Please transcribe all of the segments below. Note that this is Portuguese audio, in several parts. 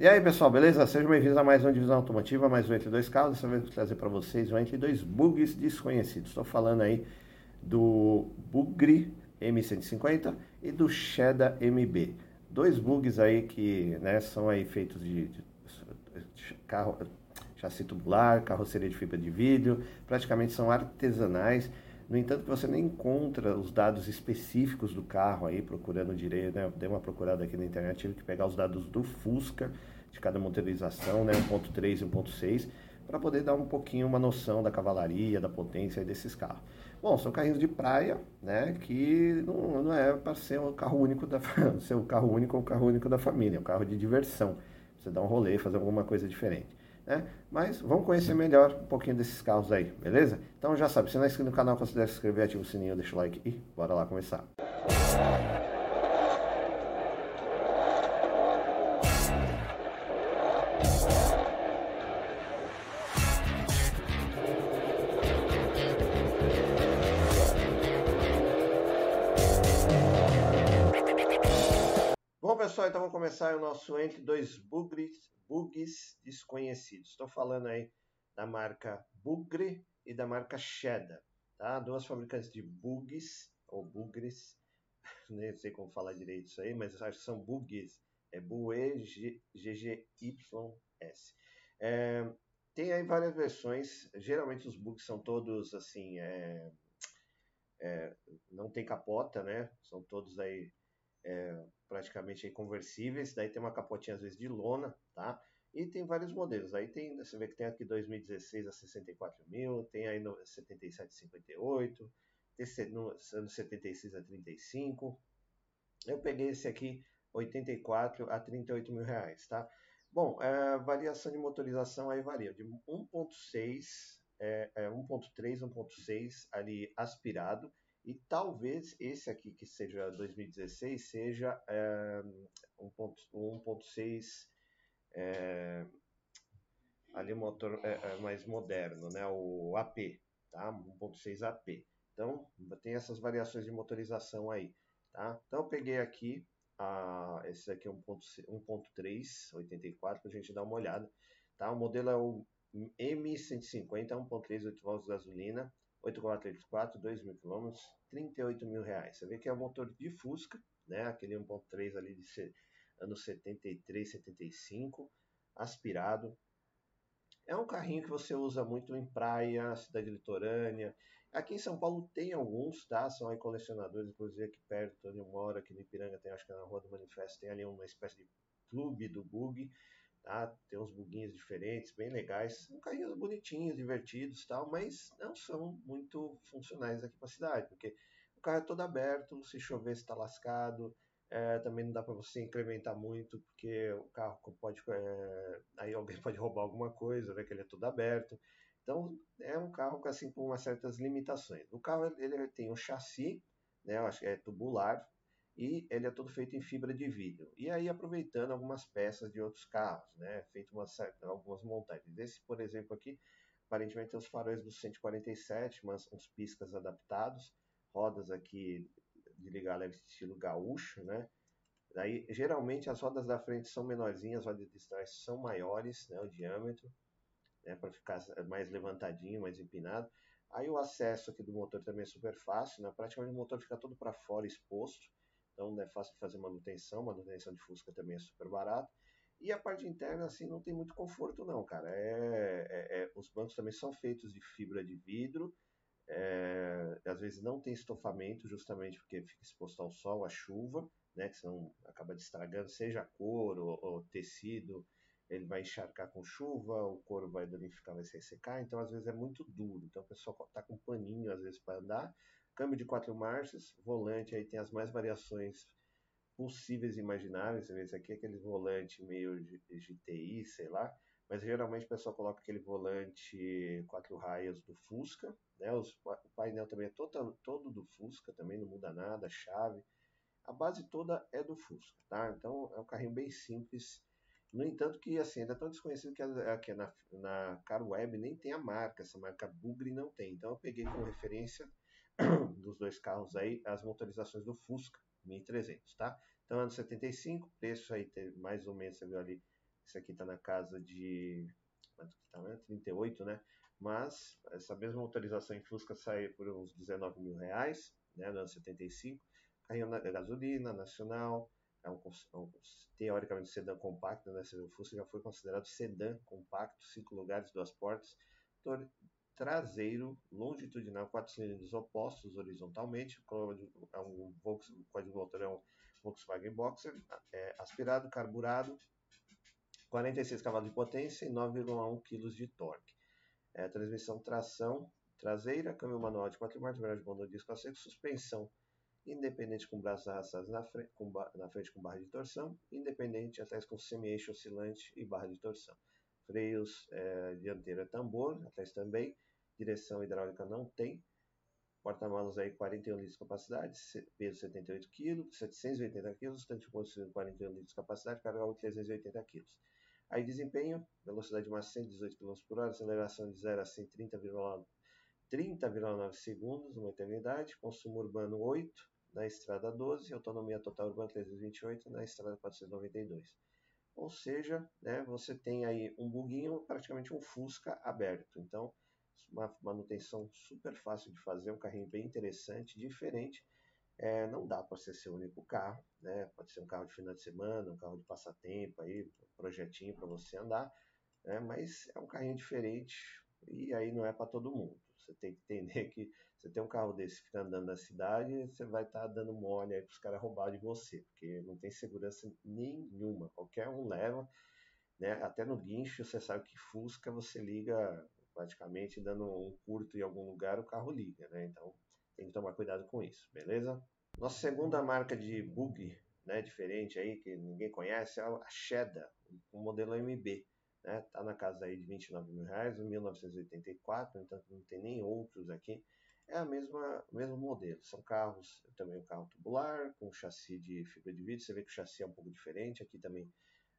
E aí pessoal, beleza? Sejam bem-vindos a mais uma divisão automotiva, mais um Entre Dois Carros. Dessa vez vou trazer para vocês um Entre Dois Bugs desconhecidos. Estou falando aí do Bugre M150 e do Sheda MB. Dois bugs aí que né, são aí feitos de, de, de carro, chassi tubular, carroceria de fibra de vidro, praticamente são artesanais. No entanto, você nem encontra os dados específicos do carro aí, procurando direito, né? Dei uma procurada aqui na internet, tive que pegar os dados do Fusca, de cada motorização, né? 1.3 e 1.6, para poder dar um pouquinho uma noção da cavalaria, da potência desses carros. Bom, são carrinhos de praia, né? Que não, não é para ser o carro único da ser o carro único ou o carro único da família, é um carro de diversão. Você dá um rolê, fazer alguma coisa diferente. Né? Mas vamos conhecer melhor um pouquinho desses carros aí, beleza? Então já sabe, se não é inscrito no canal, considere se inscrever, ativa o sininho, deixa o like e bora lá começar. Bom pessoal, então vamos começar o nosso entre dois bugres bugs desconhecidos. Estou falando aí da marca Bugre e da marca Sheda, tá? Duas fabricantes de bugs ou bugres, nem sei como falar direito isso aí, mas acho que são bugs, é Bue GGYS. É, tem aí várias versões, geralmente os bugs são todos assim, é, é, não tem capota, né? São todos aí é, praticamente conversíveis, daí tem uma capotinha às vezes de lona, tá? E tem vários modelos, aí tem, você vê que tem aqui 2016 a 64 mil, tem aí no 77 a 58, tem no ano 76 a 35, eu peguei esse aqui 84 a 38 mil reais, tá? Bom, a é, variação de motorização aí varia. De 1.6, é, é 1.3, 1.6 ali aspirado, e talvez esse aqui, que seja 2016, seja é, 1.6 é, ali motor é, mais moderno, né? o AP, tá? 1.6 AP. Então, tem essas variações de motorização aí. Tá? Então, eu peguei aqui, a, esse aqui é 1.3, 84, para a gente dar uma olhada. Tá? O modelo é o M150, 1.3, 8 volts de gasolina, 8484, 2 mil km, 38 mil reais. Você vê que é o motor de Fusca, né? Aquele 1.3 ali de anos 73, 75, aspirado. É um carrinho que você usa muito em praia, cidade litorânea. Aqui em São Paulo tem alguns, tá? São aí colecionadores, inclusive aqui perto onde eu moro, aqui no Ipiranga, tem, acho que na Rua do Manifesto, tem ali uma espécie de clube do bug, tá? Tem uns buguinhos diferentes, bem legais. São carrinhos bonitinhos, divertidos tal, mas não são muito funcionais aqui para a cidade, porque o carro é todo aberto, se chover está lascado, é, também não dá para você incrementar muito, porque o carro pode. É, aí alguém pode roubar alguma coisa, né, que ele é todo aberto. Então é um carro assim, com umas certas limitações. O carro ele tem um chassi, né, eu acho que é tubular, e ele é todo feito em fibra de vidro. E aí aproveitando algumas peças de outros carros, né, feito uma certa, algumas montagens. Esse, por exemplo, aqui, aparentemente tem os faróis do 147, mas uns piscas adaptados, rodas aqui de ligar leve estilo gaúcho, né? Daí, geralmente as rodas da frente são menorzinhas, as rodas de trás são maiores, né, o diâmetro, né, para ficar mais levantadinho, mais empinado. Aí o acesso aqui do motor também é super fácil, né? praticamente o motor fica todo para fora exposto, então é fácil fazer manutenção, manutenção de Fusca também é super barato. E a parte interna, assim, não tem muito conforto não, cara. É, é, é, os bancos também são feitos de fibra de vidro, é, às vezes não tem estofamento, justamente porque fica exposto ao sol, à chuva, né, que senão acaba estragando, seja couro ou, ou tecido, ele vai encharcar com chuva, o couro vai danificar, vai se ressecar, então às vezes é muito duro. Então o pessoal está com paninho às vezes para andar. Câmbio de quatro marchas, volante aí tem as mais variações possíveis e imagináveis. Esse aqui é aquele volante meio GTI, sei lá, mas geralmente o pessoal coloca aquele volante quatro raias do Fusca, né? Os, o painel também é todo, todo do Fusca, também não muda nada, chave. A base toda é do Fusca, tá? Então é um carrinho bem simples. No entanto, que assim, ainda é tão desconhecido que aqui na, na Car Web nem tem a marca, essa marca Bugre não tem. Então eu peguei como referência dos dois carros aí as motorizações do Fusca 1300, tá? Então ano 75, preço aí mais ou menos, você viu ali esse aqui está na casa de quanto que tá, né? 38, né? Mas essa mesma autorização em Fusca sai por uns 19 mil reais, né? No ano 75. Carrinho na gasolina, nacional, é um, é um teoricamente sedã compacto, né? O Fusca já foi considerado sedã compacto, cinco lugares, duas portas, traseiro longitudinal, quatro cilindros opostos horizontalmente, é um Volkswagen, código motor é um Volkswagen Boxer, é, aspirado, carburado, 46 cavalos de potência e 9,1 kg de torque. É, transmissão tração traseira, câmbio manual de 4 marchas, embreagem de motor disco a seco, suspensão independente com braços arrastados na frente com, na frente com barra de torção, independente atrás com semi-eixo oscilante e barra de torção. Freios é, dianteiro é tambor, atrás também, direção hidráulica não tem, porta-malas aí 41 litros de capacidade, peso 78 kg, 780 kg, tanque combustível 41 litros de capacidade, carga 380 kg. Aí desempenho, velocidade máxima 118 km por hora, aceleração de 0 a 100 30,9 30,9 segundos, uma eternidade, consumo urbano 8, na estrada 12, autonomia total urbana 328, na estrada 492. Ou seja, né, você tem aí um buguinho, praticamente um Fusca aberto. Então, uma manutenção super fácil de fazer, um carrinho bem interessante, diferente. É, não dá para ser seu único carro, né? Pode ser um carro de final de semana, um carro de passatempo aí, projetinho para você andar, né? Mas é um carrinho diferente e aí não é para todo mundo. Você tem que entender que você tem um carro desse fica andando na cidade, você vai estar tá dando mole aí para os caras roubar de você, porque não tem segurança nenhuma. Qualquer um leva, né? Até no guincho você sabe que Fusca você liga praticamente dando um curto em algum lugar, o carro liga, né? Então tem que tomar cuidado com isso, beleza? Nossa segunda marca de bug, né, diferente aí, que ninguém conhece, é a Sheda, o modelo MB. Né? Tá na casa aí de 29 mil reais, 1984, então não tem nem outros aqui. É a mesma, mesmo modelo. São carros, também um carro tubular, com chassi de fibra de vidro. Você vê que o chassi é um pouco diferente. Aqui também,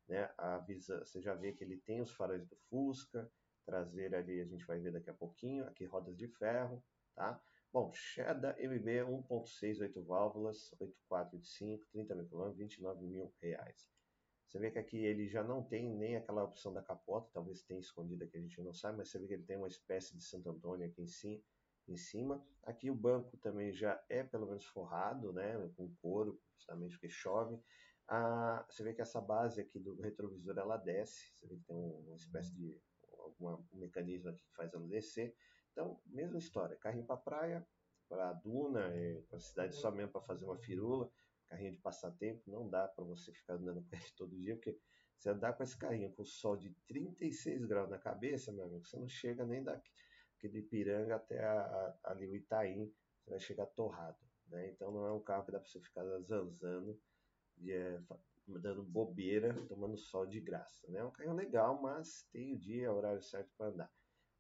né, avisa, você já vê que ele tem os faróis do Fusca, traseira ali a gente vai ver daqui a pouquinho, aqui rodas de ferro, tá? Bom, Sheda MB 1.6, 8 válvulas, 8485, 30 mil km, 29 mil reais. Você vê que aqui ele já não tem nem aquela opção da capota, talvez tenha escondida que a gente não sabe, mas você vê que ele tem uma espécie de Santo Antônio aqui em cima. Em cima. Aqui o banco também já é pelo menos forrado, né, com couro, justamente porque chove. Ah, você vê que essa base aqui do retrovisor ela desce, você vê que tem uma espécie de alguma, um mecanismo aqui que faz ela descer. Então, mesma história, carrinho para praia, para duna, é, para cidade só mesmo para fazer uma firula, carrinho de passatempo, não dá para você ficar andando com ele todo dia, porque você andar com esse carrinho com sol de 36 graus na cabeça, meu amigo, você não chega nem daqui de Ipiranga até a, a, ali o Itaim, você vai chegar torrado. Né? Então não é um carro que dá para você ficar zanzando, é, dando bobeira, tomando sol de graça. Né? É um carro legal, mas tem o dia, o horário certo para andar.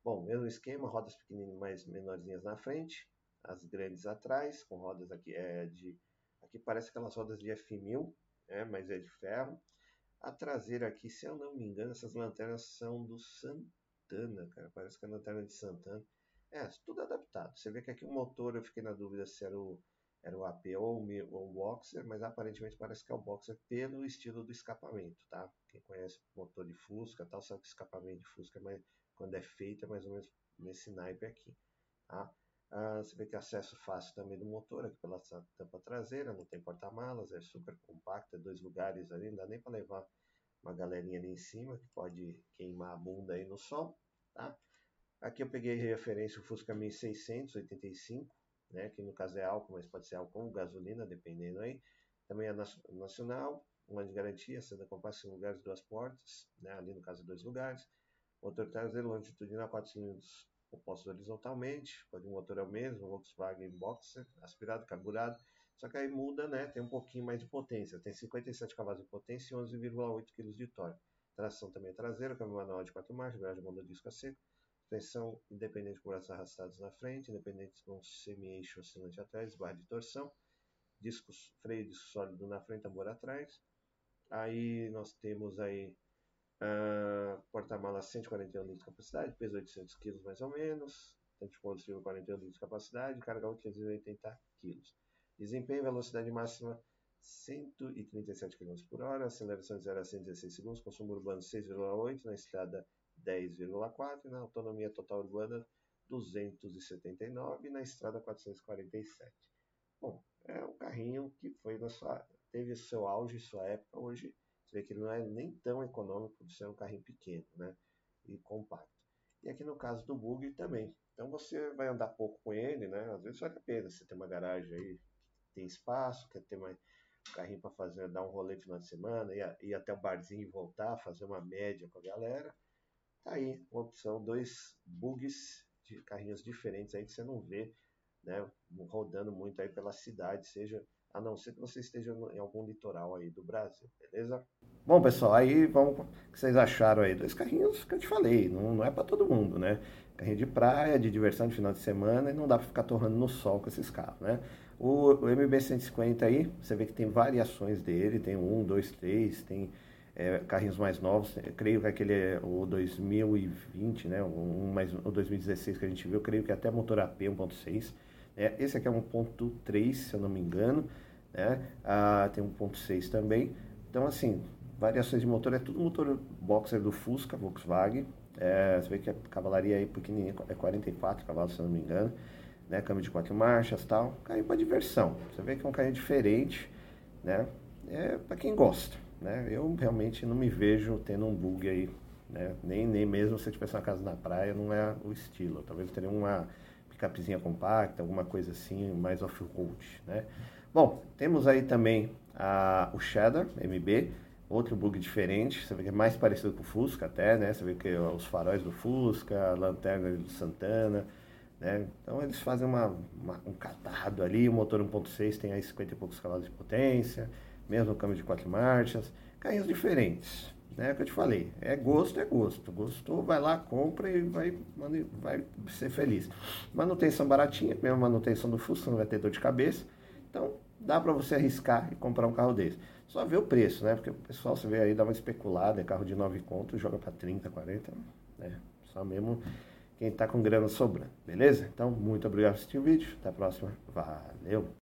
Bom, mesmo esquema, rodas pequenininhas, mais menorzinhas na frente, as grandes atrás, com rodas aqui é de aqui parece aquelas rodas de F1000, né, mas é de ferro. A traseira aqui, se eu não me engano, essas lanternas são do Santana, cara, parece que é a lanterna de Santana. É, tudo adaptado. Você vê que aqui o motor, eu fiquei na dúvida se era o era o AP ou o Boxer, mas aparentemente parece que é o Boxer pelo estilo do escapamento, tá? Quem conhece motor de Fusca tal, sabe que escapamento de Fusca é mais, quando é feito é mais ou menos nesse naipe aqui, tá? Ah, você vê que acesso fácil também do motor aqui pela tampa traseira, não tem porta-malas, é super compacta, dois lugares ali, não dá nem para levar uma galerinha ali em cima que pode queimar a bunda aí no sol, tá? Aqui eu peguei referência o Fusca 1685, né, que no caso é álcool, mas pode ser álcool ou gasolina, dependendo aí. Também é nacional, um ano de garantia, sendo compasso em lugares duas portas, né, ali no caso dois lugares. Motor traseiro longitudinal 4 cilindros opostos horizontalmente, pode um motor é o mesmo, Volkswagen Boxer, aspirado, carburado, só que aí muda, né, tem um pouquinho mais de potência, tem 57 cavalos de potência e 11,8 kg de torque. Tração também é traseira, câmbio manual de 4 marchas, garagem de disco a seco, Suspensão independente com braços arrastados na frente, independente com semi-eixo oscilante atrás, barra de torção. Discos, freio de sólido na frente, tambor atrás. Aí nós temos aí uh, porta-malas 141 litros de capacidade, peso 800 kg mais ou menos. Tanque de combustível 41 litros de capacidade, carga 880 kg. Desempenho, velocidade máxima 137 km por hora, aceleração de 0 a 116 segundos, consumo urbano 6,8, na estrada 10,4 e na autonomia total urbana 279 e na estrada 447. Bom, é um carrinho que foi na sua, teve seu auge, sua época, hoje você vê que ele não é nem tão econômico por ser um carrinho pequeno né, e compacto. E aqui no caso do Bug também. Então você vai andar pouco com ele, né? Às vezes vale a pena. Você tem uma garagem aí, tem espaço, quer ter mais um carrinho para fazer, dar um rolê no final de semana, ir, ir até o barzinho e voltar, fazer uma média com a galera. Tá aí uma opção, dois bugs de carrinhos diferentes aí que você não vê, né? Rodando muito aí pela cidade, seja a não ser que você esteja em algum litoral aí do Brasil, beleza? Bom, pessoal, aí vamos. O que vocês acharam aí? Dois carrinhos que eu te falei, não, não é para todo mundo, né? Carrinho de praia, de diversão de final de semana e não dá para ficar torrando no sol com esses carros, né? O, o MB150 aí, você vê que tem variações dele, tem um, dois, três, tem é, carrinhos mais novos, creio que aquele é o 2020, né? Um, mais, o 2016 que a gente viu, creio que até motor AP 1.6 é, esse aqui é 1.3, se eu não me engano. Né? Ah, tem 1.6 também. Então, assim, variações de motor, é tudo motor boxer do Fusca, Volkswagen. É, você vê que a cavalaria aí pequenininha é 44 cavalos, se eu não me engano. Né? Câmbio de quatro marchas tal. Carrinho para diversão. Você vê que é um carrinho diferente, né? É para quem gosta, né? Eu realmente não me vejo tendo um bug aí, né? Nem, nem mesmo se eu tivesse uma casa na praia, não é o estilo. Talvez eu teria uma picapezinha compacta, alguma coisa assim, mais off-road, né? Bom, temos aí também a, o Shadow MB, outro bug diferente, você vê que é mais parecido com o Fusca até, né? Você vê que os faróis do Fusca, a lanterna do Santana, né? Então eles fazem uma, uma, um catado ali, o motor 1.6 tem aí 50 e poucos cavalos de potência, mesmo câmbio de quatro marchas, carrinhos diferentes, né? Que eu te falei, é gosto, é gosto. Gostou, vai lá, compra e vai, vai ser feliz. Manutenção baratinha, mesmo manutenção do Fusca, não vai ter dor de cabeça. Então, dá para você arriscar e comprar um carro desse. Só ver o preço, né? Porque o pessoal, você vê aí, dá uma especulada, é carro de 9 contos, joga para 30, 40, né? Só mesmo quem está com grana sobrando, beleza? Então, muito obrigado por assistir o vídeo. Até a próxima. Valeu!